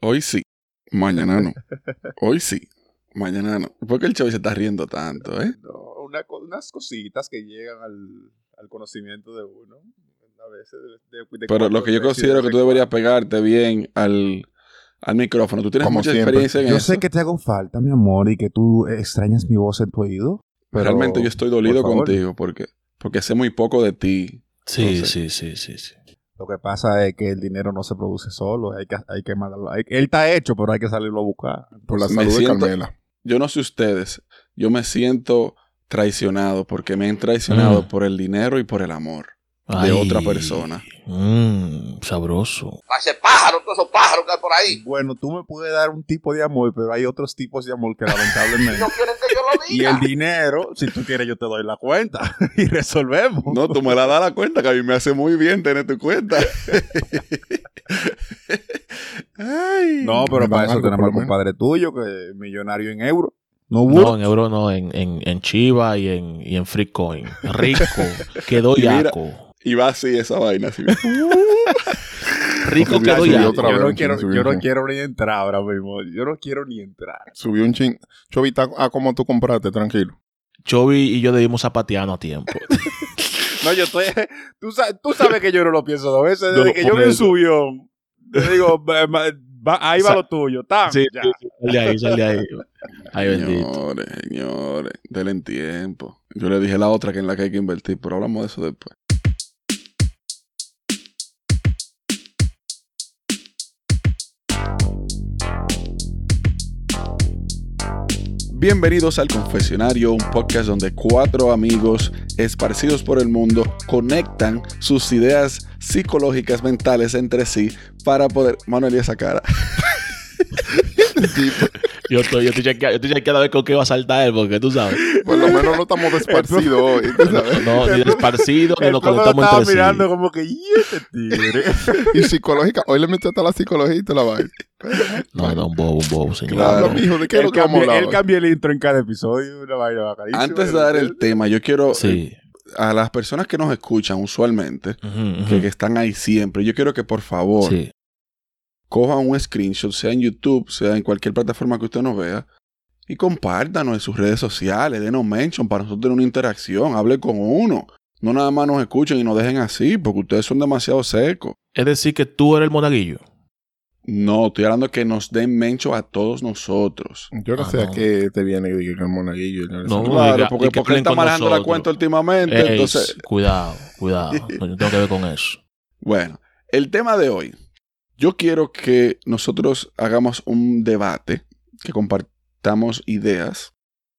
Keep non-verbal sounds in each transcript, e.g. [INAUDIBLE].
Hoy sí, mañana no. [LAUGHS] Hoy sí, mañana no. ¿Por qué el Chavi se está riendo tanto, eh? No, una unas cositas que llegan al, al conocimiento de uno. A veces de- de- de Pero lo que yo de- considero de- que tú deberías pegarte bien al, al micrófono. Tú tienes Como mucha siempre. experiencia en Yo eso. sé que te hago falta, mi amor, y que tú extrañas mi voz en tu oído. Pero, Realmente yo estoy dolido por contigo porque, porque sé muy poco de ti. Sí, Entonces- sí, sí, sí, sí. Lo que pasa es que el dinero no se produce solo. Hay que, hay que mandarlo. hay- él está hecho, pero hay que salirlo a buscar. Por la Me salud siento- de Carmela. Yo no sé ustedes, yo me siento traicionado porque me han traicionado Mm. por el dinero y por el amor de otra persona. Mmm, sabroso. Pájaro, todos esos pájaros que hay por ahí. Bueno, tú me puedes dar un tipo de amor, pero hay otros tipos de amor que lamentablemente. [LAUGHS] No quieren que yo lo y el dinero, si tú quieres, yo te doy la cuenta [LAUGHS] y resolvemos. No, tú me la das la cuenta, que a mí me hace muy bien tener tu cuenta. [LAUGHS] Ay. No, pero para eso tenemos al compadre tuyo, que es millonario en euros. No No, en euro no, en, en, en Chiva y en, y en Freecoin. Rico. Quedó [LAUGHS] yaco. Y va así esa vaina. Así. Rico quedó otra yo vez no, quiero, yo no quiero ni entrar ahora mismo. Yo no quiero ni entrar. Subió un chin. Chovita, a como tú compraste, tranquilo. Chovy y yo debimos zapateando a tiempo. [LAUGHS] No, yo estoy. Tú, tú sabes que yo no lo pienso dos veces. Desde No, que yo me subió. Te digo, [LAUGHS] va- va- va- ahí va Sa- lo tuyo. ¡Tam! Sí, ya. sí, sí, sal de ahí, sal de ahí. [LAUGHS] Ay, bendito. Señores, señores, denle en tiempo. Yo le dije la otra que en la que hay que invertir, pero hablamos de eso después. Bienvenidos al Confesionario, un podcast donde cuatro amigos esparcidos por el mundo conectan sus ideas psicológicas mentales entre sí para poder... Manuel, y esa cara. [LAUGHS] [LAUGHS] Yo estoy, yo estoy chequeando, yo estoy chequeando a ver con qué va a saltar él, porque tú sabes. Por lo menos no estamos desparcidos hoy. [LAUGHS] ¿tú sabes? No, ni esparcido, ni nos conectamos estaba entre sí. mirando como que, ¿y este tigre? [LAUGHS] Y psicológica. Hoy le metió hasta la psicología y te la vaina. No, no, un bobo, un bobo, señor. Claro. Mijo, ¿de qué es él, lo que él cambia el intro en cada episodio. Una vaina bacanísima. Antes de dar el tema, yo quiero Sí. a las personas que nos escuchan usualmente, que, que están ahí siempre, yo quiero que por favor Sí. Cojan un screenshot, sea en YouTube, sea en cualquier plataforma que usted nos vea, y compártanos en sus redes sociales, denos mention para nosotros tener una interacción, hable con uno. No nada más nos escuchen y nos dejen así, porque ustedes son demasiado secos. Es decir, que tú eres el monaguillo. No, estoy hablando de que nos den mention a todos nosotros. Yo no Ah, sé a no. qué te viene que el monaguillo. No, sé. Claro, diga- porque, y que porque está manejando la nosotros. cuenta últimamente, Ey, entonces... Cuidado, cuidado. No, [LAUGHS] yo tengo que ver con eso. Bueno, el tema de hoy. Yo quiero que nosotros hagamos un debate, que compartamos ideas,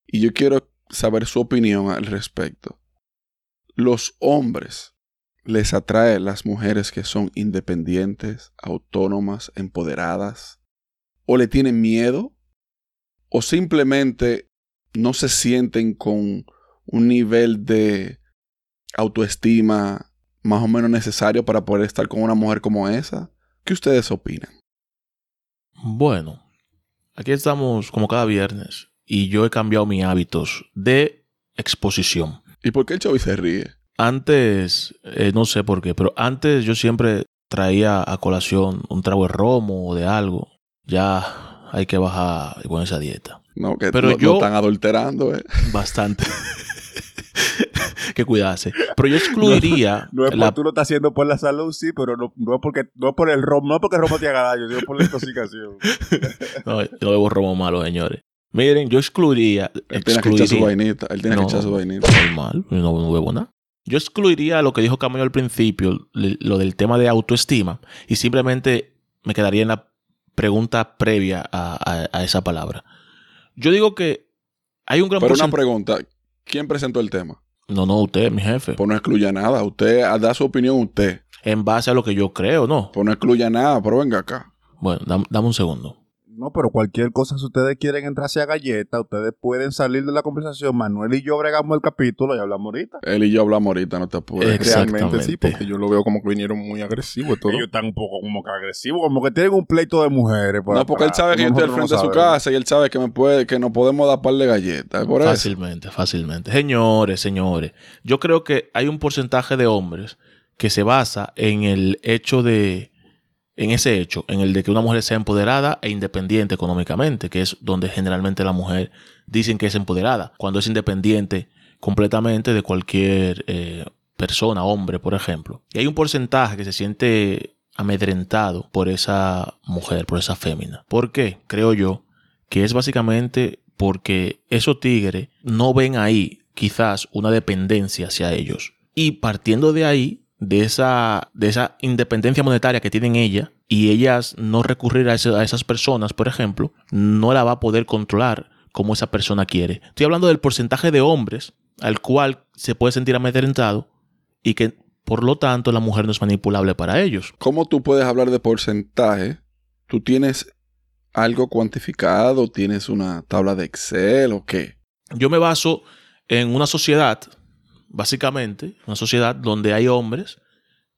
y yo quiero saber su opinión al respecto. ¿Los hombres les atrae las mujeres que son independientes, autónomas, empoderadas? ¿O le tienen miedo? ¿O simplemente no se sienten con un nivel de autoestima más o menos necesario para poder estar con una mujer como esa? ¿Qué ustedes opinan? Bueno, aquí estamos como cada viernes y yo he cambiado mis hábitos de exposición. ¿Y por qué el Chavi se ríe? Antes, eh, no sé por qué, pero antes yo siempre traía a colación un trago de romo o de algo. Ya hay que bajar con esa dieta. No, que Pero lo, lo yo- están adulterando, ¿eh? Bastante. [LAUGHS] [LAUGHS] que cuidarse. Pero yo excluiría No es por la tú lo estás haciendo por la salud, sí, pero no, no es porque no es por el romo, no es porque el romo te haga daño, sino por la intoxicación. [LAUGHS] No, yo bebo romo malo, señores. Miren, yo excluiría. Él tiene que echar su excluiría- vainita. Él tiene No. que echar su vainita. Normal, no, no bebo nada. Yo excluiría lo que dijo Camayo al principio, lo del tema de autoestima, y simplemente me quedaría en la pregunta previa a, a- a esa palabra. Yo digo que hay un gran Pero una pregunta. ¿Quién presentó el tema? No, no, usted, mi jefe. Pues no excluya nada. Usted da su opinión usted. En base a lo que yo creo, ¿no? Pues no excluya nada, pero venga acá. Bueno, dam- dame un segundo. No, pero cualquier cosa, si ustedes quieren entrarse a galleta, ustedes pueden salir de la conversación. Manuel y yo bregamos el capítulo y hablamos ahorita. Él y yo hablamos ahorita, no te apures. Realmente sí, porque yo lo veo como que vinieron muy agresivos todo. Ellos están un poco como que agresivos, como que tienen un pleito de mujeres. No, porque él sabe que yo estoy al frente de no su casa y él sabe que me puede, que no podemos dar par de galletas. Por eso. Fácilmente, fácilmente. Señores, señores, yo creo que hay un porcentaje de hombres que se basa en el hecho de en ese hecho, en el de que una mujer sea empoderada e independiente económicamente, que es donde generalmente la mujer dicen que es empoderada, cuando es independiente completamente de cualquier eh, persona, hombre, por ejemplo. Y hay un porcentaje que se siente amedrentado por esa mujer, por esa fémina. ¿Por qué? Creo yo que es básicamente porque esos tigres no ven ahí quizás una dependencia hacia ellos. Y partiendo de ahí, de esa, de esa independencia monetaria que tienen ella, y ellas no recurrir a, ese- a esas personas, por ejemplo, no la va a poder controlar como esa persona quiere. Estoy hablando del porcentaje de hombres al cual se puede sentir amedrentado y que por lo tanto la mujer no es manipulable para ellos. ¿Cómo tú puedes hablar de porcentaje? ¿Tú tienes algo cuantificado? ¿Tienes una tabla de Excel o qué? Yo me baso en una sociedad, básicamente, una sociedad donde hay hombres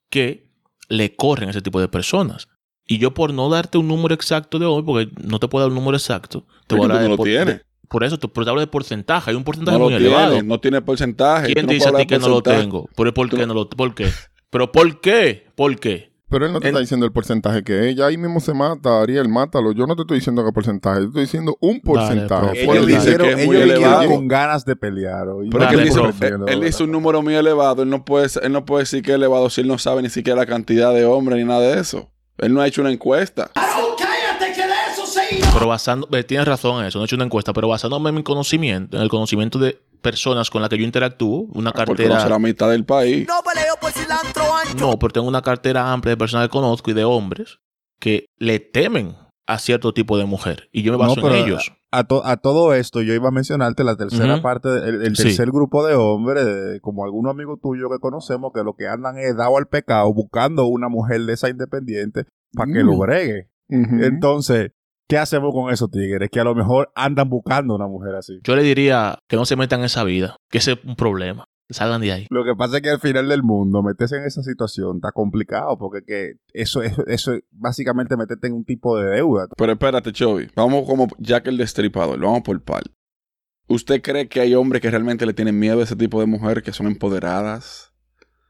que le corren a ese tipo de personas. Y yo por no darte un número exacto de hoy, porque no te puedo dar un número exacto, te voy a hablar no de por- de- por eso te, pero te hablo de porcentaje. Hay un porcentaje No muy lo elevado. no tiene porcentaje. ¿Quién te dice a ti que no lo tengo? ¿Pero por qué no lo ¿Por qué? ¿Pero por qué? ¿Por qué? Pero él no te está diciendo el porcentaje que es. Ya ahí mismo se mata, Ariel, mátalo. Yo no te estoy diciendo qué porcentaje. Yo estoy diciendo un porcentaje. profe. Por Ellos él dice dijeron, que es muy elevado. con ganas de pelear. hoy. Pero Dale, él dice, profe. él, él dice un número muy elevado. Él no, puede, él no puede decir que es elevado si él no sabe ni siquiera la cantidad de hombres ni nada de eso. Él no ha hecho una encuesta. Pero basando, eh, tienes razón en eso, no he hecho una encuesta, pero basándome en mi conocimiento, en el conocimiento de personas con las que yo interactúo, una Porque cartera. conoce la mitad del país. No por cilantro ancho. No, pero tengo una cartera amplia de personas que conozco y de hombres que le temen a cierto tipo de mujer. Y yo me baso No, pero en ellos. A, to- a todo esto, yo iba a mencionarte la tercera parte, el, el Sí. tercer grupo de hombres, de- como algunos amigos tuyos que conocemos, que lo que andan es dado al pecado, buscando una mujer de esa independiente para que Mm. lo bregue. Ujú. Entonces, ¿qué hacemos con esos tigres? Que a lo mejor andan buscando una mujer así. Yo le diría que no se metan en esa vida, que ese es un problema. Salgan de ahí. Lo que pasa es que al final del mundo, meterse en esa situación está complicado, porque que eso, es eso es básicamente meterte en un tipo de deuda. Pero espérate, Chovy. Vamos como Jack el Destripador. Vamos por par. ¿Usted cree que hay hombres que realmente le tienen miedo a ese tipo de mujeres que son empoderadas?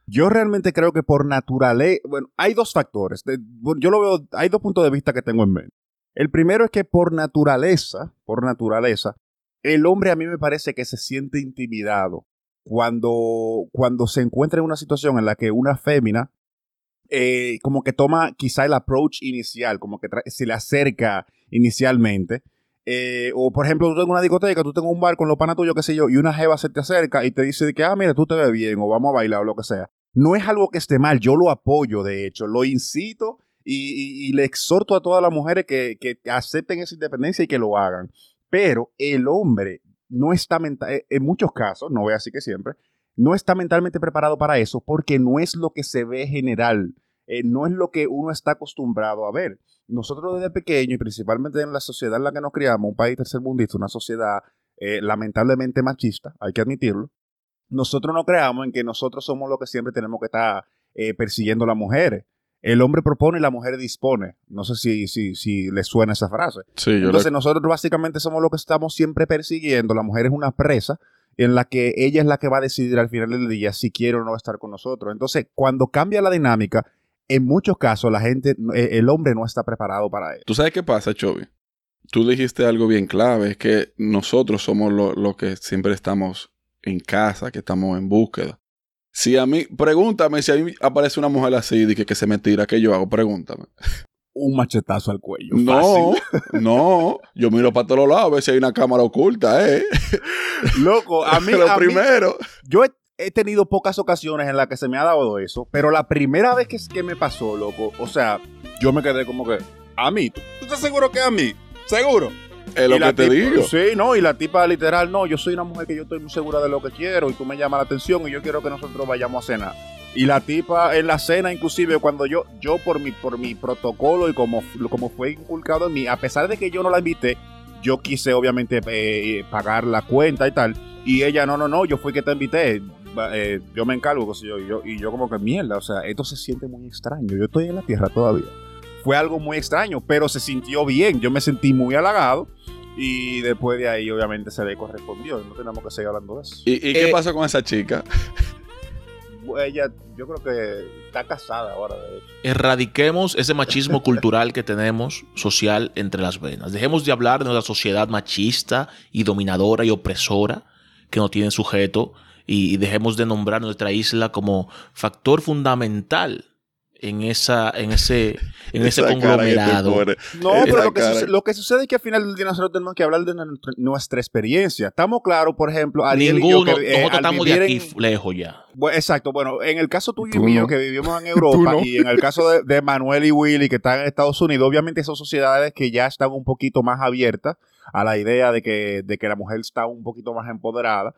Yo realmente creo que por naturaleza, bueno, hay dos factores. De- bueno, yo lo veo, hay dos puntos de vista que tengo en mente. El primero es que por naturaleza, por naturaleza, el hombre a mí me parece que se siente intimidado cuando, cuando se encuentra en una situación en la que una fémina eh, como que toma quizá el approach inicial, como que se le acerca inicialmente. Eh, o por ejemplo, tú tengas una discoteca, tú tengas un bar con los panas tuyos, qué sé yo, y una jeva se te acerca y te dice que, ah, mira, tú te ves bien, o vamos a bailar, o lo que sea. No es algo que esté mal, yo lo apoyo, de hecho, lo incito y, y- y le exhorto a todas las mujeres que, que acepten esa independencia y que lo hagan. Pero el hombre no está mental, en muchos casos, no voy a que siempre, no está mentalmente preparado para eso porque no es lo que se ve general, eh, no es lo que uno está acostumbrado a ver. Nosotros desde pequeño y principalmente en la sociedad en la que nos criamos, un país tercermundista, una sociedad eh, lamentablemente machista, hay que admitirlo, nosotros no creamos en que nosotros somos los que siempre tenemos que estar eh, persiguiendo a las mujeres. El hombre propone y la mujer dispone. No sé si, si, si les suena esa frase. Sí, Entonces le- nosotros básicamente somos los que estamos siempre persiguiendo. La mujer es una presa en la que ella es la que va a decidir al final del día si quiere o no estar con nosotros. Entonces, cuando cambia la dinámica, en muchos casos la gente, eh, el hombre no está preparado para eso. ¿Tú sabes qué pasa, Chovy? Tú dijiste algo bien clave, es que nosotros somos los lo que siempre estamos en casa, que estamos en búsqueda. Si a mí, pregúntame si a mí aparece una mujer así y que, que se me tira, ¿qué yo hago? Pregúntame. Un machetazo al cuello. No, fácil. [LAUGHS] no, yo miro para todos lados a ver si hay una cámara oculta, ¿eh? [LAUGHS] Loco, a mí, [LAUGHS] Lo a mí- primero. yo he, he tenido pocas ocasiones en las que se me ha dado eso, pero la primera vez que, que me pasó, loco, o sea, yo me quedé como que, a mí, ¿tú, tú estás seguro que a mí? ¿Seguro? Es lo que te tipa- digo. Sí, no, y la tipa literal, no, yo soy una mujer que yo estoy muy segura de lo que quiero y tú me llamas la atención y yo quiero que nosotros vayamos a cenar. Y la tipa en la cena, inclusive cuando yo, yo por mi, por mi protocolo y como, como fue inculcado en mí, a pesar de que yo no la invité, yo quise obviamente eh, pagar la cuenta y tal. Y ella, no, no, no, yo fui que te invité. eh, yo me encargo, yo, y yo, y yo como que mierda, o sea, esto se siente muy extraño. Yo estoy en la tierra todavía. Fue algo muy extraño, pero se sintió bien. Yo me sentí muy halagado. Y después de ahí, obviamente, se le correspondió. No tenemos que seguir hablando de eso. ¿Y, y qué Eh, pasó con esa chica? ella, yo creo que está casada ahora, de hecho. Erradiquemos ese machismo [LAUGHS] cultural que tenemos social entre las venas. Dejemos de hablar de nuestra sociedad machista y dominadora y opresora que no tiene sujeto y, y dejemos de nombrar nuestra isla como factor fundamental en esa en ese en ese conglomerado. No, Esa pero lo que, cara. suce- lo que sucede es que al final del día nosotros tenemos que hablar de nuestra, nuestra experiencia. Estamos claros, por ejemplo, Ariel y yo Ninguno, que, eh, nosotros estamos de aquí en- lejos ya. Exacto, bueno, en el caso tuyo y mío, no. que vivimos en [LAUGHS] Europa, no. y en el caso de, de Manuel y Willy, que están en Estados Unidos, obviamente son sociedades que ya están un poquito más abiertas a la idea de que, de que la mujer está un poquito más empoderada,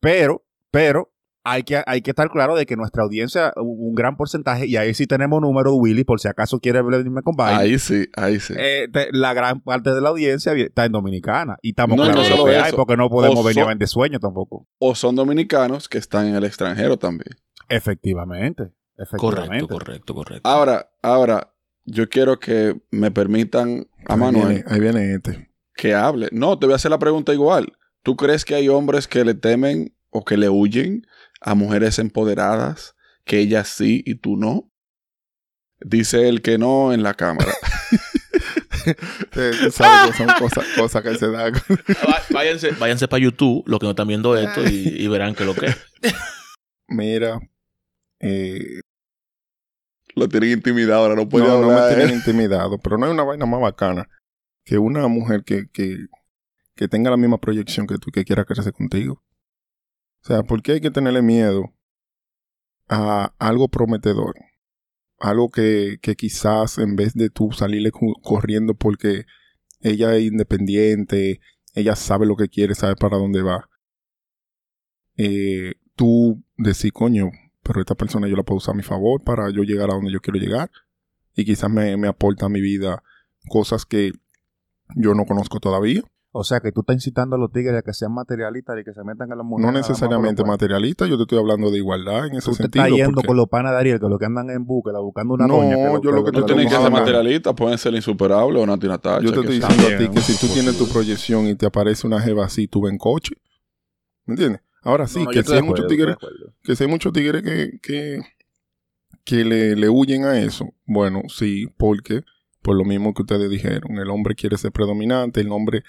pero, pero hay que, hay que estar claro de que nuestra audiencia, un, gran porcentaje, y ahí sí tenemos números, Willy, por si acaso quiere venirme con vaina, Ahí sí, ahí sí. eh, te- la gran parte de la audiencia está en Dominicana, y estamos No, claros no solo eso. porque no podemos venir a vender sueños tampoco. O son dominicanos que están en el extranjero también. Efectivamente, efectivamente. Correcto, correcto, correcto. Ahora, ahora, yo quiero que me permitan a Ahí Manuel viene, ahí viene este. que hable. No, te voy a hacer la pregunta igual. ¿Tú crees que hay hombres que le temen o que le huyen a mujeres empoderadas, que ellas sí y tú no? Dice el que no en la cámara. [LAUGHS] Sabes que son cosas, cosas que se dan. [LAUGHS] Va- Váyanse, váyanse para YouTube, los que no están viendo esto, y, y verán que lo que es. [LAUGHS] Mira, eh, Lo tienen intimidado, ahora no puede no, no me hablar. tienen intimidado, pero no hay una vaina más bacana que una mujer que, que, que tenga la misma proyección que tú y que quiera crecer contigo. O sea, ¿por qué hay que tenerle miedo a algo prometedor? Algo que, que quizás en vez de tú salirle corriendo porque ella es independiente, ella sabe lo que quiere, sabe para dónde va. Eh, tú decís, coño, pero esta persona yo la puedo usar a mi favor para yo llegar a donde yo quiero llegar. Y quizás me, me aporta a mi vida cosas que yo no conozco todavía. O sea, que tú estás incitando a los tigres a que sean materialistas y que se metan a la mujer. No necesariamente por lo cual. materialista, yo te estoy hablando de igualdad en ese Tú te sentido. estás yendo porque- con los panas de Ariel, que lo que andan en búsqueda, buscando una No, doña. que yo lo que No te tienen que ser hablar. materialistas, pueden ser insuperables o Nati Natacha. Yo te estoy diciendo a ti que si tú posible. tienes tu proyección y te aparece una jeva así, tú ves en coche. ¿Me entiendes? Ahora sí, No, no, que si hay muchos acuerdo, tigres, que si hay muchos tigres que, que, que le, le huyen a eso. Bueno, sí, porque por lo mismo que ustedes dijeron, el hombre quiere ser predominante, el hombre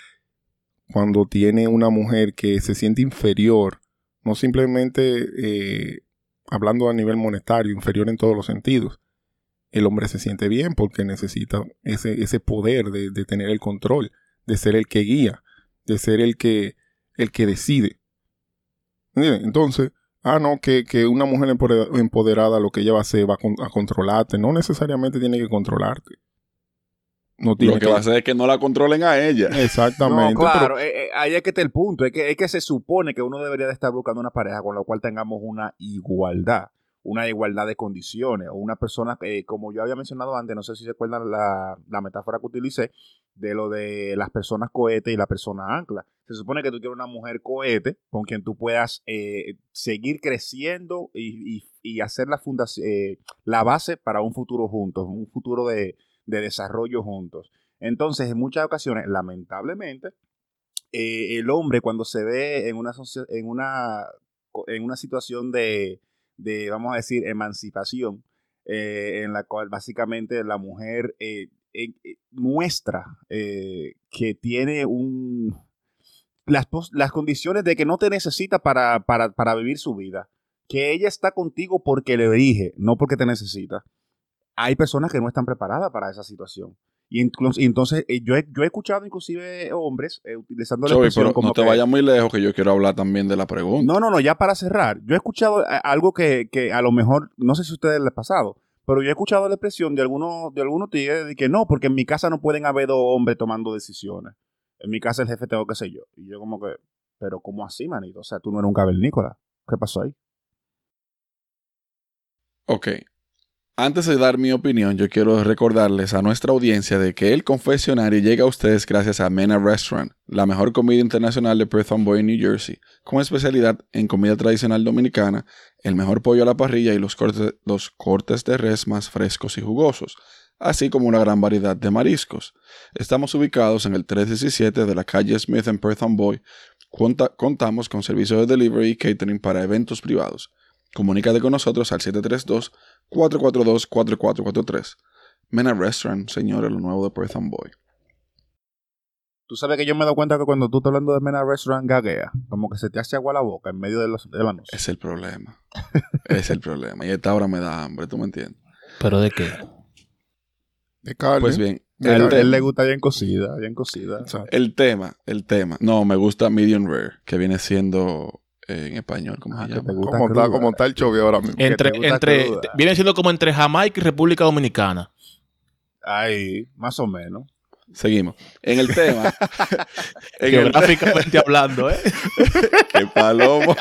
cuando tiene una mujer que se siente inferior, no simplemente eh, hablando a nivel monetario, inferior en todos los sentidos, el hombre se siente bien porque necesita ese, ese poder de, de tener el control, de ser el que guía, de ser el que, el que decide. Entonces, ah, no, que, que una mujer empodera- empoderada lo que ella va a hacer va a controlarte. No necesariamente tiene que controlarte. No tiene Lo que va a hacer es que no la controlen a ella. [LAUGHS] Exactamente. No, claro, eh, eh, ahí es que está el punto. Es que, es que se supone que uno debería de estar buscando una pareja con la cual tengamos una igualdad, una igualdad de condiciones, o una persona, eh, como yo había mencionado antes, no sé si se acuerdan la, la metáfora que utilicé, de lo de las personas cohete y la persona ancla. Se supone que tú quieres una mujer cohete con quien tú puedas eh, seguir creciendo y, y- y hacer la, fundación, eh, la base para un futuro juntos, un futuro de, de desarrollo juntos. Entonces, en muchas ocasiones, lamentablemente, eh, el hombre cuando se ve en una, en una, en una situación de, de, vamos a decir, emancipación, eh, en la cual básicamente la mujer eh, muestra que tiene un... Las, las condiciones de que no te necesita para, para, para vivir su vida. Que ella está contigo porque le elige, no porque te necesita. Hay personas que no están preparadas para esa situación. Y, entonces eh, yo, he, yo he escuchado inclusive hombres eh, utilizando la expresión pero como no te que- vayas muy lejos que yo quiero hablar también de la pregunta. no, no, no, ya para cerrar. Yo he escuchado eh, algo que, que a lo mejor, no sé si a ustedes les ha pasado, pero yo he escuchado la expresión de algunos, de algunos tigres de que no, porque en mi casa no pueden haber dos hombres tomando decisiones. En mi casa el jefe tengo que ser yo. Y yo como que, pero ¿cómo así, manito? O sea, tú no eres un cavernícola. ¿Qué pasó ahí? Ok. Antes de dar mi opinión, yo quiero recordarles a nuestra audiencia de que el confesionario llega a ustedes gracias a Mena Restaurant, la mejor comida internacional de Perth Amboy en New Jersey, con especialidad en comida tradicional dominicana, el mejor pollo a la parrilla y los cortes, de res más frescos y jugosos, así como una gran variedad de mariscos. Estamos ubicados en el 317 de la calle Smith en Perth Amboy. Conta- contamos con servicios de delivery y catering para eventos privados. Comunícate con nosotros al 732-442-4443. Mena Restaurant, señores, lo nuevo de Perth and Boy. Tú sabes que yo me he dado cuenta que cuando tú estás hablando de Mena Restaurant gaguea, como que se te hace agua la boca en medio de, los, de la noche. Es el problema. es el problema. Y a esta hora me da hambre, ¿tú me entiendes? ¿Pero de qué? De carne. Pues bien, A el, él, le gusta bien cocida, bien cocida. El tema, el tema. No, me gusta Medium Rare, que viene siendo en español, ¿cómo Ah, se que llama? te gusta ¿Cómo está, cruda. cómo está el chovio ahora mismo? Entre, entre, cruda. viene siendo como entre Jamaica y República Dominicana. Ahí, más o menos. Seguimos. En el tema. [LAUGHS] en el Geográficamente [LAUGHS] hablando, ¿eh? [LAUGHS] que palomo.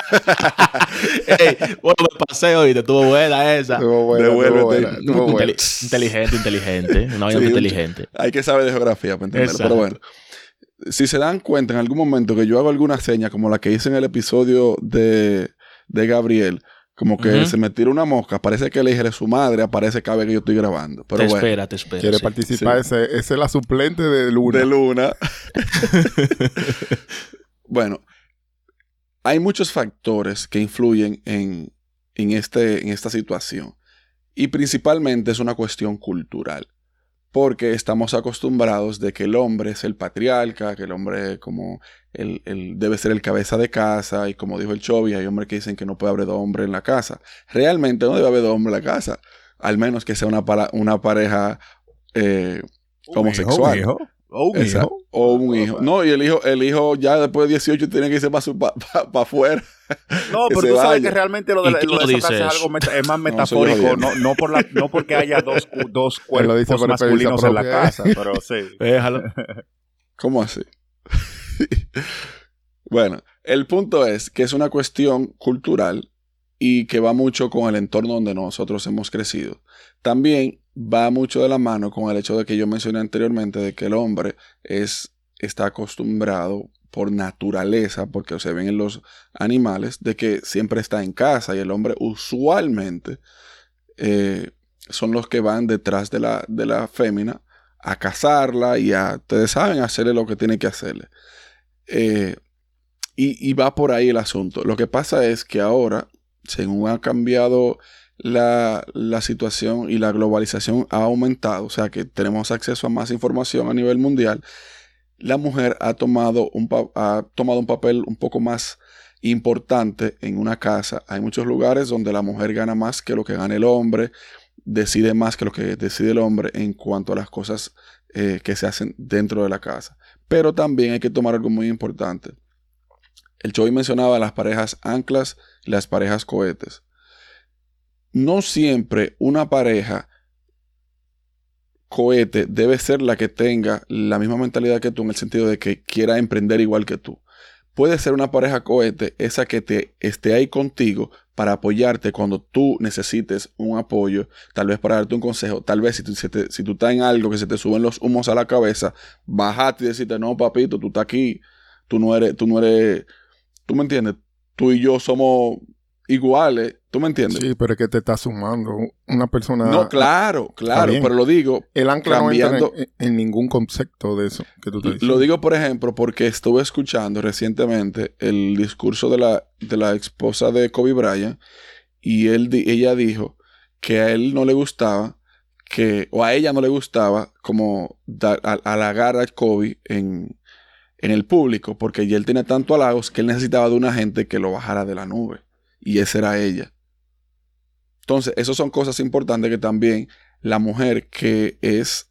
Ey, bueno, me pasé hoy, te estuvo buena esa. Buena, buena, buena. Inteligente, inteligente. Una vaina Sí, inteligente. Hay que saber de geografía para entenderlo. Exacto. Pero bueno. Si se dan cuenta en algún momento que yo hago alguna seña, como la que hice en el episodio de, de Gabriel, como que se me tira una mosca, parece que le dije su madre, aparece cada vez que yo estoy grabando. Pero te bueno. espera, te espera. Quiere sí. participar, ese, es la suplente de Luna. de luna. [LAUGHS] bueno, hay muchos factores que influyen en, en, este, en esta situación. Y principalmente es una cuestión cultural. Porque estamos acostumbrados de que el hombre es el patriarca, que el hombre como el, el- debe ser el cabeza de casa. Y como dijo el Chovy, hay hombres que dicen que no puede haber dos hombres en la casa. Realmente no debe haber dos hombres en la casa. Al menos que sea una, para- una pareja eh, homosexual. O un Esa- hijo. O un hijo. No, y el hijo, el hijo ya después de 18 tiene que irse para pa, afuera. No, [LAUGHS] pero tú sabes vaya. que realmente lo de, ¿Y la- lo de lo esa dice frase es algo meta- es más metafórico, jodiendo. no, no, por la, no porque haya dos, dos [LAUGHS] dice cuerpos por experiencia masculinos en la casa, pero sí. [LAUGHS] Déjalo. ¿Cómo así? bueno, el punto es que es una cuestión cultural y que va mucho con el entorno donde nosotros hemos crecido. También va mucho de la mano con el hecho de que yo mencioné anteriormente de que el hombre es, está acostumbrado por naturaleza, porque se ven en los animales, de que siempre está en casa y el hombre usualmente eh, son los que van detrás de la, de la fémina a cazarla y a, ustedes saben, hacerle lo que tiene que hacerle. Eh, y, y va por ahí el asunto. Lo que pasa es que ahora, según ha cambiado la, la situación y la globalización ha aumentado, o sea que tenemos acceso a más información a nivel mundial, la mujer ha tomado un, ha tomado un papel un poco más importante en una casa. Hay muchos lugares donde la mujer gana más que lo que gana el hombre, decide más que lo que decide el hombre en cuanto a las cosas eh, que se hacen dentro de la casa. Pero también hay que tomar algo muy importante. El Choi mencionaba las parejas anclas y las parejas cohetes. No siempre una pareja cohete debe ser la que tenga la misma mentalidad que tú en el sentido de que quiera emprender igual que tú. Puede ser una pareja cohete esa que te esté ahí contigo para apoyarte cuando tú necesites un apoyo, tal vez para darte un consejo, tal vez si tú, si te- si tú estás en algo que se te suben los humos a la cabeza, bajate y decirte, no papito, tú estás aquí, tú no eres, tú no eres, tú me entiendes, tú y yo somos iguales, tú me entiendes. Sí, pero es que te está sumando una persona. no, claro, claro, pero lo digo El ancla no cambiando- entra en, en ningún concepto de eso que tú estás Lo diciendo. digo, por ejemplo, porque estuve escuchando recientemente el discurso de la, de la esposa de Kobe Bryant y él, ella dijo que a él no le gustaba que, o a ella no le gustaba como dar, a- halagar a Kobe en, en el público porque él tenía tanto halagos que él necesitaba de una gente que lo bajara de la nube y esa era ella. Entonces, esas son cosas importantes que también la mujer que es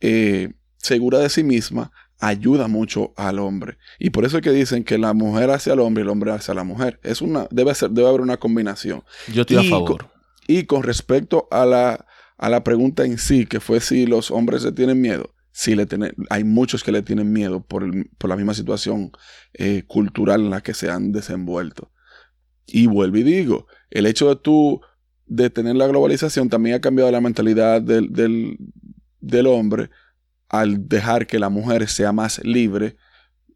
eh, segura de sí misma ayuda mucho al hombre. Y por eso es que dicen que la mujer hacia el hombre y el hombre hacia la mujer. Es una, debe, ser, debe haber una combinación. Yo estoy a Y favor. Y con respecto a la, a la pregunta en sí, que fue si los hombres le tienen miedo, sí le tienen, hay muchos que le tienen miedo por, el- por la misma situación eh, cultural en la que se han desenvuelto. Y vuelvo y digo, el hecho de tú de tener la globalización también ha cambiado la mentalidad del, del, del hombre al dejar que la mujer sea más libre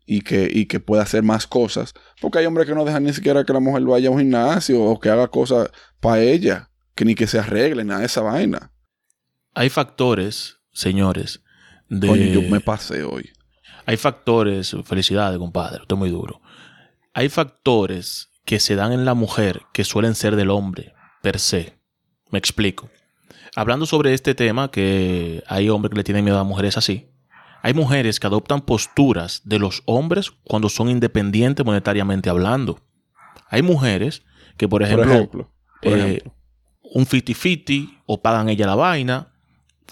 y que, y que pueda hacer más cosas. Porque hay hombres que no dejan ni siquiera que la mujer vaya a un gimnasio o que haga cosas para ella, que ni que se arregle, nada de esa vaina. Hay factores, señores, de... Coño, yo me pasé hoy. Hay factores, felicidades, compadre, esto es muy duro. Hay factores que se dan en la mujer que suelen ser del hombre, per se. Me explico. Hablando sobre este tema, que hay hombres que le tienen miedo a mujeres así, hay mujeres que adoptan posturas de los hombres cuando son independientes monetariamente hablando. Hay mujeres que, por ejemplo, por ejemplo. por eh, ejemplo. un 50-50 o pagan ella la vaina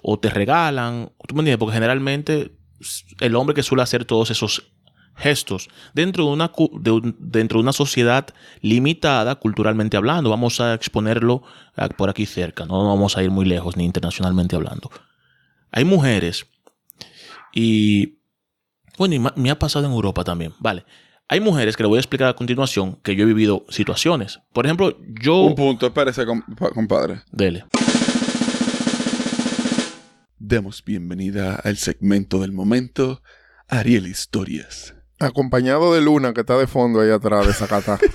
o te regalan. ¿Tú me entiendes? Porque generalmente el hombre que suele hacer todos esos gestos dentro de una, de dentro de una sociedad limitada culturalmente hablando. Vamos a exponerlo ah, por aquí cerca, no vamos a ir muy lejos ni internacionalmente hablando. Hay mujeres y bueno, y me ha pasado en Europa también, vale. Hay mujeres que le voy a explicar a continuación que yo he vivido situaciones. Por ejemplo, yo... Un punto, espérese, compa- compadre. Dele. Demos bienvenida al segmento del momento, Ariel Historias. Acompañado de Luna, que está de fondo ahí atrás de Zacatá. [LAUGHS]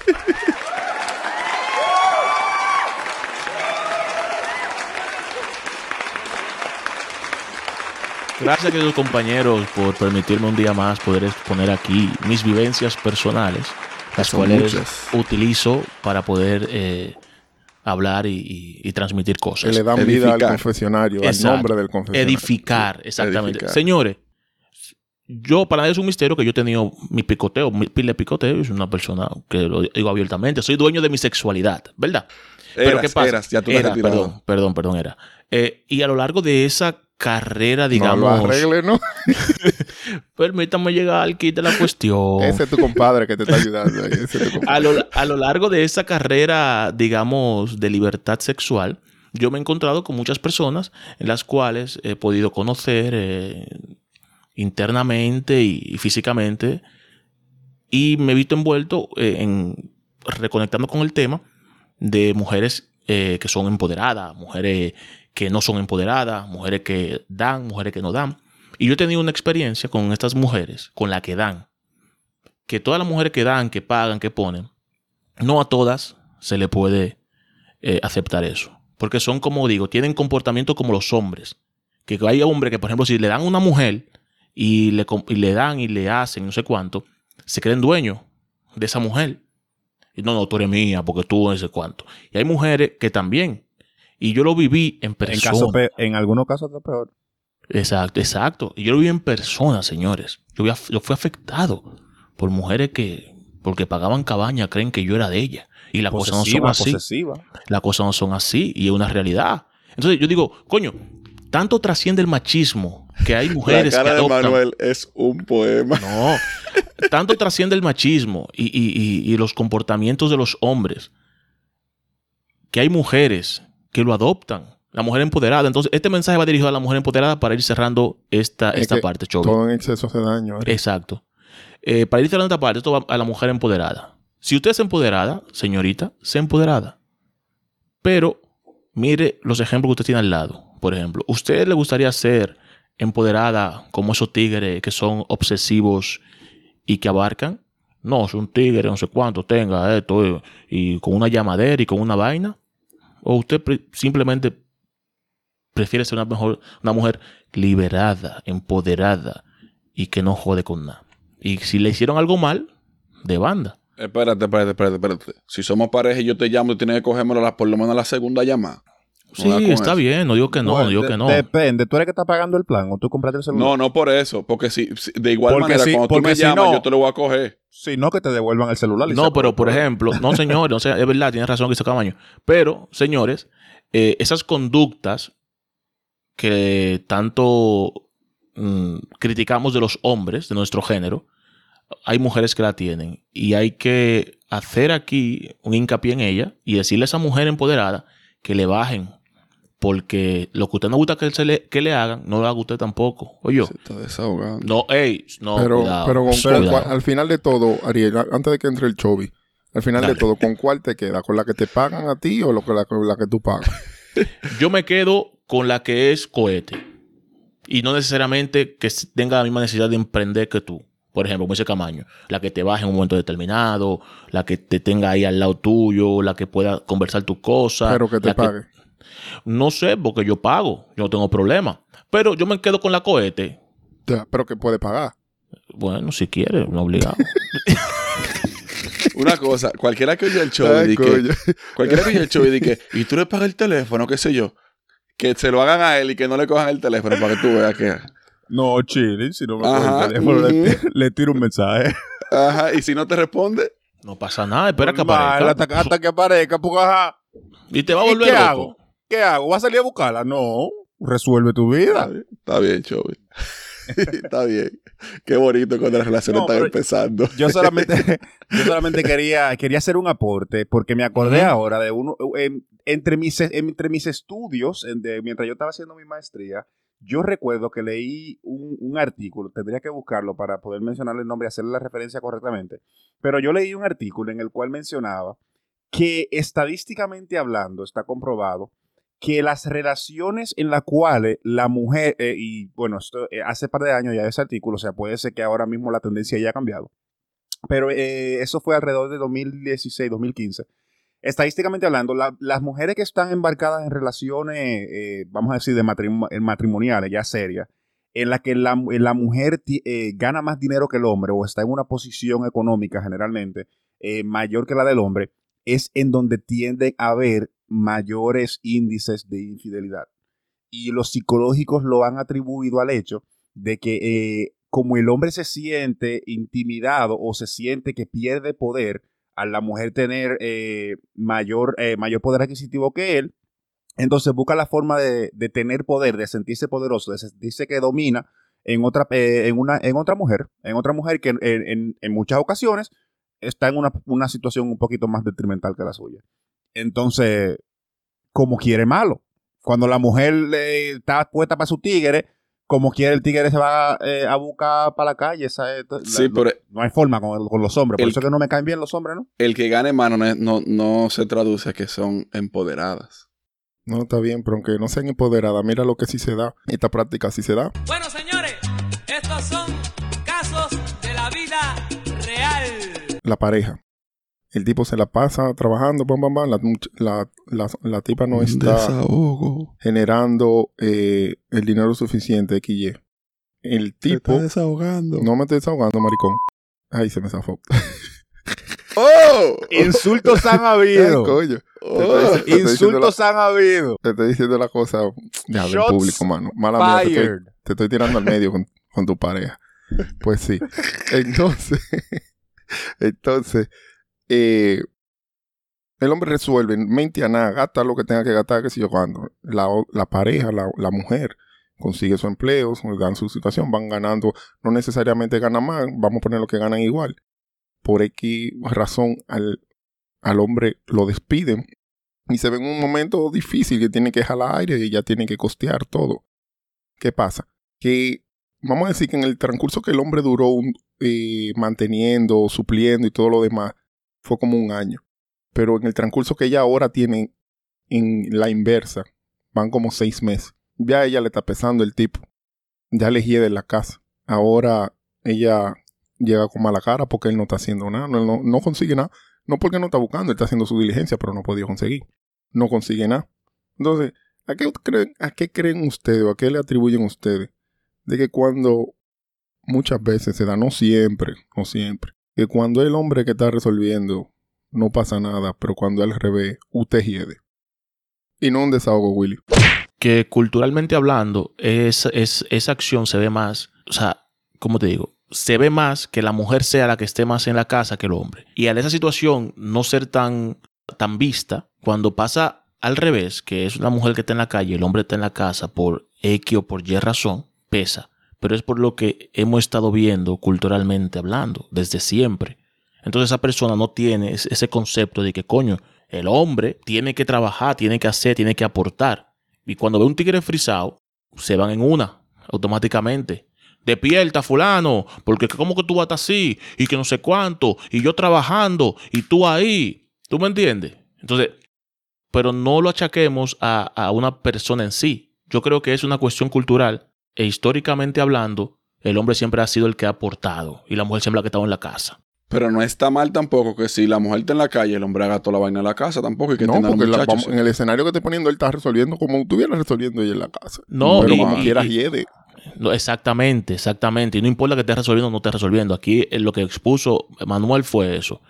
Gracias, queridos compañeros, por permitirme un día más poder exponer aquí mis vivencias personales, las Son cuales muchas. utilizo para poder eh, hablar y, y- y transmitir que cosas. le dan vida al Edificar. confesionario, Exacto. al nombre del confesionario. Edificar, exactamente. Edificar. Señores, yo para nadie es un misterio que yo he tenido mi picoteo, mi pila de picoteo, es una persona que lo digo abiertamente, soy dueño de mi sexualidad, ¿verdad? Pero ¿qué pasa? eras, ya tú Era, perdón, perdón, perdón, era. Eh, y a lo largo de esa carrera, No digamos, lo arregle, ¿no? [LAUGHS] permítame llegar al kit de la cuestión. Ese es tu compadre que te está ayudando. ahí, ese es tu a, lo, a lo largo de esa carrera, digamos, de libertad sexual, yo me he encontrado con muchas personas en las cuales he podido conocer eh, internamente y, físicamente y me he visto envuelto eh, en reconectando con el tema de mujeres eh, que son empoderadas, mujeres que no son empoderadas, mujeres que dan, mujeres que no dan. Y yo he tenido una experiencia con estas mujeres, con la que dan. Que todas las mujeres que dan, que pagan, que ponen, no a todas se le puede eh, aceptar eso. Porque son, como digo, tienen comportamiento como los hombres. Que hay hombres que, por ejemplo, si le dan una mujer y le, com- y le dan y le hacen no sé cuánto, se creen dueños de esa mujer. Y no, no, tú eres mía porque tú no sé cuánto. Y hay mujeres que también. Y yo lo viví en En, persona. caso en algunos casos está peor. Exacto, exacto. Y yo lo vi en persona, señores. Yo, vi af- yo fui afectado por mujeres que, porque pagaban cabaña, creen que yo era de ella. Y las cosas no son así. Las cosas no son así y es una realidad. Entonces yo digo, coño, tanto trasciende el machismo que hay mujeres la cara que de. Manuel es un poema. No, tanto trasciende el machismo y, y- y- y los comportamientos de los hombres que hay mujeres que lo adoptan. La mujer empoderada. Entonces, este mensaje va dirigido a la mujer empoderada para ir cerrando esta, Es esta parte, Chovy. Todo en exceso hace daño. Ari. Exacto. Eh, para ir cerrando esta parte, esto va a la mujer empoderada. Si usted es empoderada, señorita, sea empoderada. Pero mire los ejemplos que usted tiene al lado. Por ejemplo, ¿usted le gustaría ser empoderada como esos tigres que son obsesivos y que abarcan? No, es un tigre, no sé cuánto tenga esto eh, y con una llamadera y con una vaina. ¿O usted simplemente prefiere ser una, mejor, una mujer liberada, empoderada y que no jode con nada? Y si le hicieron algo mal, de banda. Espérate, espérate, espérate, espérate. Si somos pareja y yo te llamo, tú tienes que cogérmelo por lo menos la segunda llamada. No Sí, está eso. bien, no digo que no, Bueno, no digo de- que no. Depende. ¿Tú eres que está pagando el plan o tú compraste el celular? No, no por eso. Porque si, si- de igual Porque manera, si- cuando tú porque me si llamas, no- yo te lo voy a coger. Si no, que te devuelvan el celular. y No, pero por el ejemplo, no señores, no sé, es verdad, tiene razón que se Camaño. Pero, señores, eh, esas conductas que tanto mm, criticamos de los hombres, de nuestro género, hay mujeres que la tienen. Y hay que hacer aquí un hincapié en ella y decirle a esa mujer empoderada que le bajen. Porque lo que usted no gusta que, se le, que le hagan, no lo haga usted tampoco. Oye, Se está desahogando. no, ey, no, pero cuidado, pero con- cuál- al final de todo, Ariel, antes de que entre el Chovy, al final Dale. de todo, ¿con cuál te queda? ¿Con la que te pagan a ti o lo que la, con la que tú pagas? [LAUGHS] Yo me quedo con la que es cohete. Y no necesariamente que tenga la misma necesidad de emprender que tú. Por ejemplo, como dice Camaño, la que te baje en un momento determinado, la que te tenga ahí al lado tuyo, la que pueda conversar tus cosas. pero que te pague. No sé, porque yo pago, yo no tengo problema. Pero yo me quedo con la cohete. Pero que puede pagar. Bueno, si quiere, no obligado. [LAUGHS] Una cosa, cualquiera que oye el show y Ay, que, cualquiera que oye el show y di que, y tú le pagas el teléfono, qué sé yo, que se lo hagan a él y que no le cojan el teléfono para que tú veas que. No, chile, si no me coge el teléfono, le, ujú. le tiro un mensaje. Ajá, y si no te responde, No pasa nada, espera que Normal, aparezca. Hasta, que- hasta que aparezca, porque ajá. Y te va a ¿Y volver qué loco. hago? ¿Qué hago? ¿Vas a salir a buscarla? No. Resuelve tu vida. está bien, show. [LAUGHS] está bien. Qué bonito cuando las relaciones No, están empezando. [LAUGHS] Yo solamente, [LAUGHS] yo solamente quería, quería hacer un aporte porque me acordé ahora de uno, en- entre, mis, entre mis estudios, en- de- mientras yo estaba haciendo mi maestría, yo recuerdo que leí un, un artículo, tendría que buscarlo para poder mencionarle el nombre y hacerle la referencia correctamente, pero yo leí un artículo en el cual mencionaba que estadísticamente hablando está comprobado que las relaciones en las cuales la mujer, eh, y bueno, esto eh, hace par de años ya ese artículo, o sea, puede ser que ahora mismo la tendencia ya ha cambiado, pero eh, eso fue alrededor de 2016, 2015. Estadísticamente hablando, la- las mujeres que están embarcadas en relaciones, eh, vamos a decir, de matrim- matrimoniales, ya serias, en la que la, la mujer eh, gana más dinero que el hombre o está en una posición económica generalmente mayor que la del hombre, es en donde tienden a haber mayores índices de infidelidad. Y los psicológicos lo han atribuido al hecho de que eh, como el hombre se siente intimidado o se siente que pierde poder al la mujer tener eh, mayor, eh, mayor poder adquisitivo que él, entonces busca la forma de, de tener poder, de sentirse poderoso, de sentirse que domina en otra, en una, en otra mujer, en otra mujer que en, en- en muchas ocasiones está en una, una situación un poquito más detrimental que la suya. Entonces, como quiere malo. Cuando la mujer eh, está puesta para su tigre, como quiere el tigre se va eh, a buscar para la calle. esa es- la- Sí, no, pero no hay forma con, con los hombres. Por El- eso es que no me caen bien los hombres, ¿no? el que gane mano no, no, no se traduce a que son empoderadas. No, está bien, pero aunque no sean empoderadas, mira lo que sí se da. Esta práctica sí se da. Bueno, señores, estos son casos de la vida real. La pareja. El tipo se la pasa trabajando, bam, bam, bam. La, la, la, la tipa no está desahogo. generando eh, el dinero suficiente, XY. El Te tipo... está desahogando. No me estoy desahogando, maricón. Ay, se me zafó. [LAUGHS] ¡Oh! Insultos han habido. coño. ¡Oh! Te estoy Insultos han habido. Te estoy diciendo la cosa ya del Shots público, mano. Mala mía, te estoy, te estoy tirando al medio con, con tu pareja. Pues sí. [LAUGHS] Entonces, [LAUGHS] entonces, eh, el hombre resuelve, mente a nada, gasta lo que tenga que gastar, que si yo cuando. La, pareja, la, mujer, consigue su empleo, dan su situación, van ganando, no necesariamente ganan más, vamos a poner lo que ganan igual. Por X razón al, al hombre lo despiden y se ve en un momento difícil que tiene que jalar aire y ya tiene que costear todo. ¿Qué pasa? Que vamos a decir que en el transcurso que el hombre duró eh, manteniendo, supliendo y todo lo demás, fue como un año. Pero en el transcurso que ella ahora tiene en la inversa, van como seis meses. Ya ella le está pesando el tipo. Ya le hiede la casa. Ahora ella llega con mala cara porque él no está haciendo nada. No, consigue nada. No porque no está buscando, él está haciendo su diligencia, pero no podido conseguir. No consigue nada. Entonces, ¿a qué creen, a qué creen ustedes o a qué le atribuyen ustedes de que cuando muchas veces se da, no siempre, no siempre, que cuando el hombre que está resolviendo no pasa nada, pero cuando al revés, usted hiede? Y no un desahogo, Willy. que culturalmente hablando, es, es- esa acción se ve más, o sea, ¿cómo te digo? Se ve más que la mujer sea la que esté más en la casa que el hombre. Y al esa situación no ser tan, tan vista, cuando pasa al revés, que es una mujer que está en la calle el hombre está en la casa por X o por Y razón, pesa. Pero es por lo que hemos estado viendo culturalmente hablando, desde siempre. Entonces esa persona no tiene ese concepto de que, coño, el hombre tiene que trabajar, tiene que hacer, tiene que aportar. Y cuando ve un tigre frisado, se van en una, automáticamente. Despierta, fulano, porque como que tú vas así, y que no sé cuánto, y yo trabajando, y tú ahí. ¿Tú me entiendes? Entonces, pero no lo achaquemos a, a una persona en sí. Yo creo que es una cuestión cultural, e históricamente hablando, el hombre siempre ha sido el que ha aportado, y la mujer siempre la que ha estado en la casa. Pero no está mal tampoco que si la mujer está en la calle, el hombre haga toda la vaina en la casa tampoco y que no, tenga porque la- muchachos. vamos- en el escenario que estoy poniendo, él está resolviendo como estuviera resolviendo ella en la casa. No, pero y- como y- quiera y- hiede. No, exactamente, exactamente. Y no importa que estés resolviendo o no estés resolviendo. Aquí eh, lo que expuso Manuel fue eso.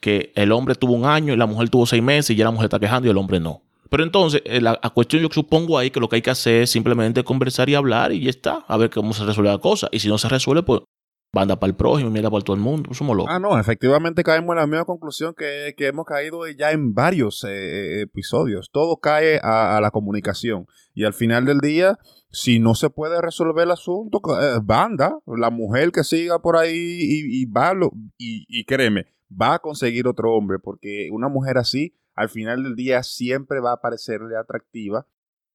que el hombre tuvo un año y la mujer tuvo seis meses y ya la mujer está quejando y el hombre no. Pero entonces, eh, la, cuestión yo supongo ahí que lo que hay que hacer es simplemente conversar y hablar y ya está, a ver cómo se resuelve la cosa. Y si no se resuelve, pues banda para el prójimo, mierda para todo el mundo, somos locos. Ah, no, efectivamente caemos en la misma conclusión que, que hemos caído ya en varios eh, episodios. Todo cae a, la comunicación. Y al final del día, si no se puede resolver el asunto, eh, banda, la mujer que siga por ahí y, va, lo- y créeme, va a conseguir otro hombre, porque una mujer así, al final del día, siempre va a parecerle atractiva.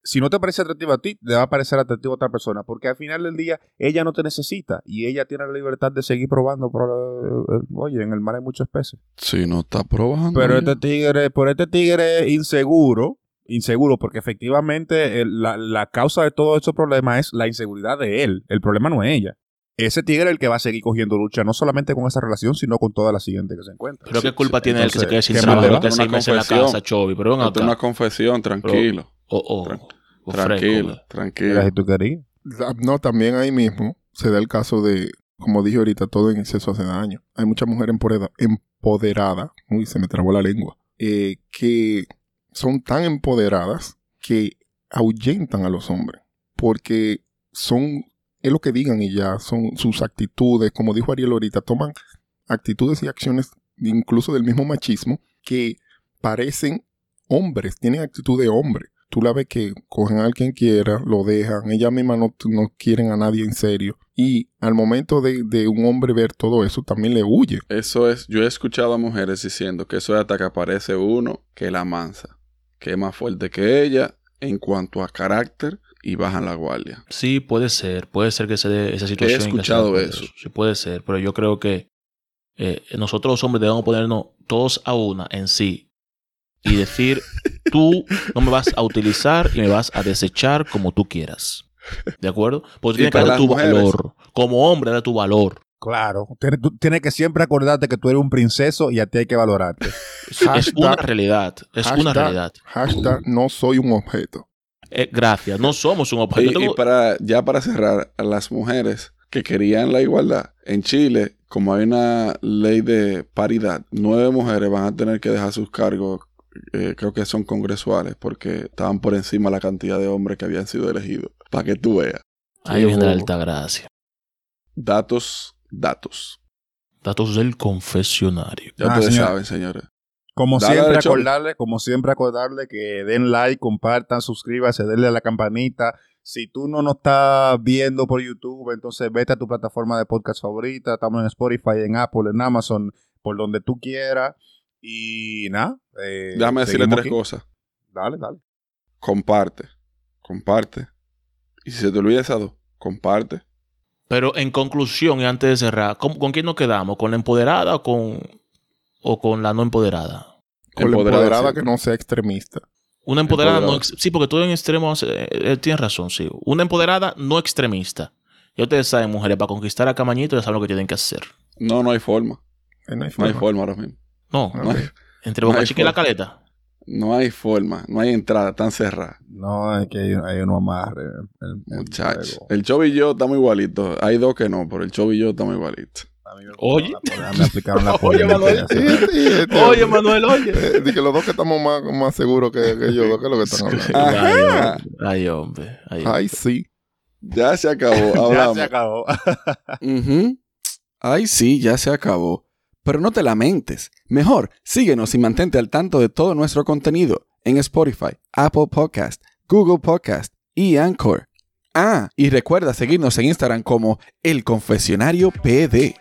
Si no te parece atractiva a ti, le va a parecer atractiva a otra persona, porque al final del día ella no te necesita y ella tiene la libertad de seguir probando. Por, eh, eh, oye, en el mar hay muchos peces. Si no está probando. Pero este tigre, por este tigre inseguro, inseguro, porque efectivamente el- la, la causa de todos estos problemas es la inseguridad de él. El problema no es ella. Ese tigre es el que va a seguir cogiendo lucha, no solamente con esa relación, sino con toda la siguiente que se encuentra. Pero qué culpa tiene él que se quede sin ¿qué trabajo, que va? seis Una meses en la confesión. casa, Chovy. Pero ven acá. una confesión, tranquilo. Oh, oh, Tran- oh, tranquilo, fresco, tranquilo. Mira, si tú querías. Ah, No, también ahí mismo se da el caso de, como dije ahorita, todo en exceso hace daño. Hay mucha mujer empoderada, empoderada uy, se me trabó la lengua, eh, que son tan empoderadas que ahuyentan a los hombres. Porque son, es lo que digan y ya, son sus actitudes, como dijo Ariel ahorita, toman actitudes y acciones incluso del mismo machismo que parecen hombres, tienen actitud de hombre. Tú la ves que cogen a quien quiera, lo dejan, ellas mismas no, no quieren a nadie en serio. Y al momento de, de un hombre ver todo eso, también le huye. Eso es, yo he escuchado a mujeres diciendo que eso es hasta que aparece uno que la mansa, que es más fuerte que ella en cuanto a carácter y bajan la guardia. Sí, puede ser. Puede ser que se dé esa situación. que escuchado eso. Sí, puede ser. Pero yo creo que eh, nosotros los hombres debemos ponernos todos a una en sí y decir, [LAUGHS] tú no me vas a utilizar y me vas a desechar como tú quieras. ¿De acuerdo? Pues Y tienes que para dar tu mujeres. valor. Como hombre, da tu valor. Claro, tienes, tú tienes que siempre acordarte que tú eres un princeso y a ti hay que valorarte. Es Hashtag- una realidad. Es una realidad. Hashtag no soy un objeto. Eh, gracias. No somos un objeto. Y, Yo tengo- y para, ya para cerrar, a las mujeres que querían la igualdad, en Chile, como hay una ley de paridad, nueve mujeres van a tener que dejar sus cargos, eh, creo que son congresuales, porque estaban por encima la cantidad de hombres que habían sido elegidos. Para que tú veas. Ahí viene la alta gracia. Datos, datos. Datos del confesionario. Ya Ah, ustedes señor. saben, señores. Como Dale, siempre, acordarle, como siempre, acordarle que den like, compartan, suscríbanse, denle a la campanita. Si tú no nos estás viendo por YouTube, entonces vete a tu plataforma de podcast favorita. Estamos en Spotify, en Apple, en Amazon, por donde tú quieras. Y nada. eh, Déjame decirle tres aquí. cosas. Dale, dale. Comparte. Comparte. Y si se te olvida esas dos, comparte. Pero en conclusión, y antes de cerrar, ¿con, con quién nos quedamos? ¿Con la empoderada o con, o con la no empoderada? Con la Empoderada que no sea extremista. Una empoderada no... Ex- Sí, porque todo en extremo... eh, eh, tienes razón, sí. Una empoderada no extremista. Ya ustedes saben, mujeres, para conquistar a Camañito ya saben lo que tienen que hacer. No, no hay forma. Eh, No hay No hay forma. forma ahora mismo. No. No hay, entre no Boca hay Chica y la forma. caleta. no hay forma. No hay entrada tan cerrada. No, es que hay, hay uno amarre. el- el Muchachos. El Chov y yo estamos igualitos. Hay dos que no, pero el Chov y yo estamos igualitos. A mí me Oye. la- Me aplicaron la [LAUGHS] Oye. Manuel. Sí, sí, [LAUGHS] este, Oye, Manuel, oye. eh, di que los dos que estamos más, más seguros que, que yo, ¿qué es lo que están [LAUGHS] hablando? Ajá. Ay, hombre. Ay, hombre. Ay, sí. Ya se acabó. Ya se acabó. Ay, sí, ya se acabó. Pero no te lamentes. Mejor, síguenos y mantente al tanto de todo nuestro contenido en Spotify, Apple Podcast, Google Podcast y Anchor. Ah, y recuerda seguirnos en Instagram como El Confesionario PD.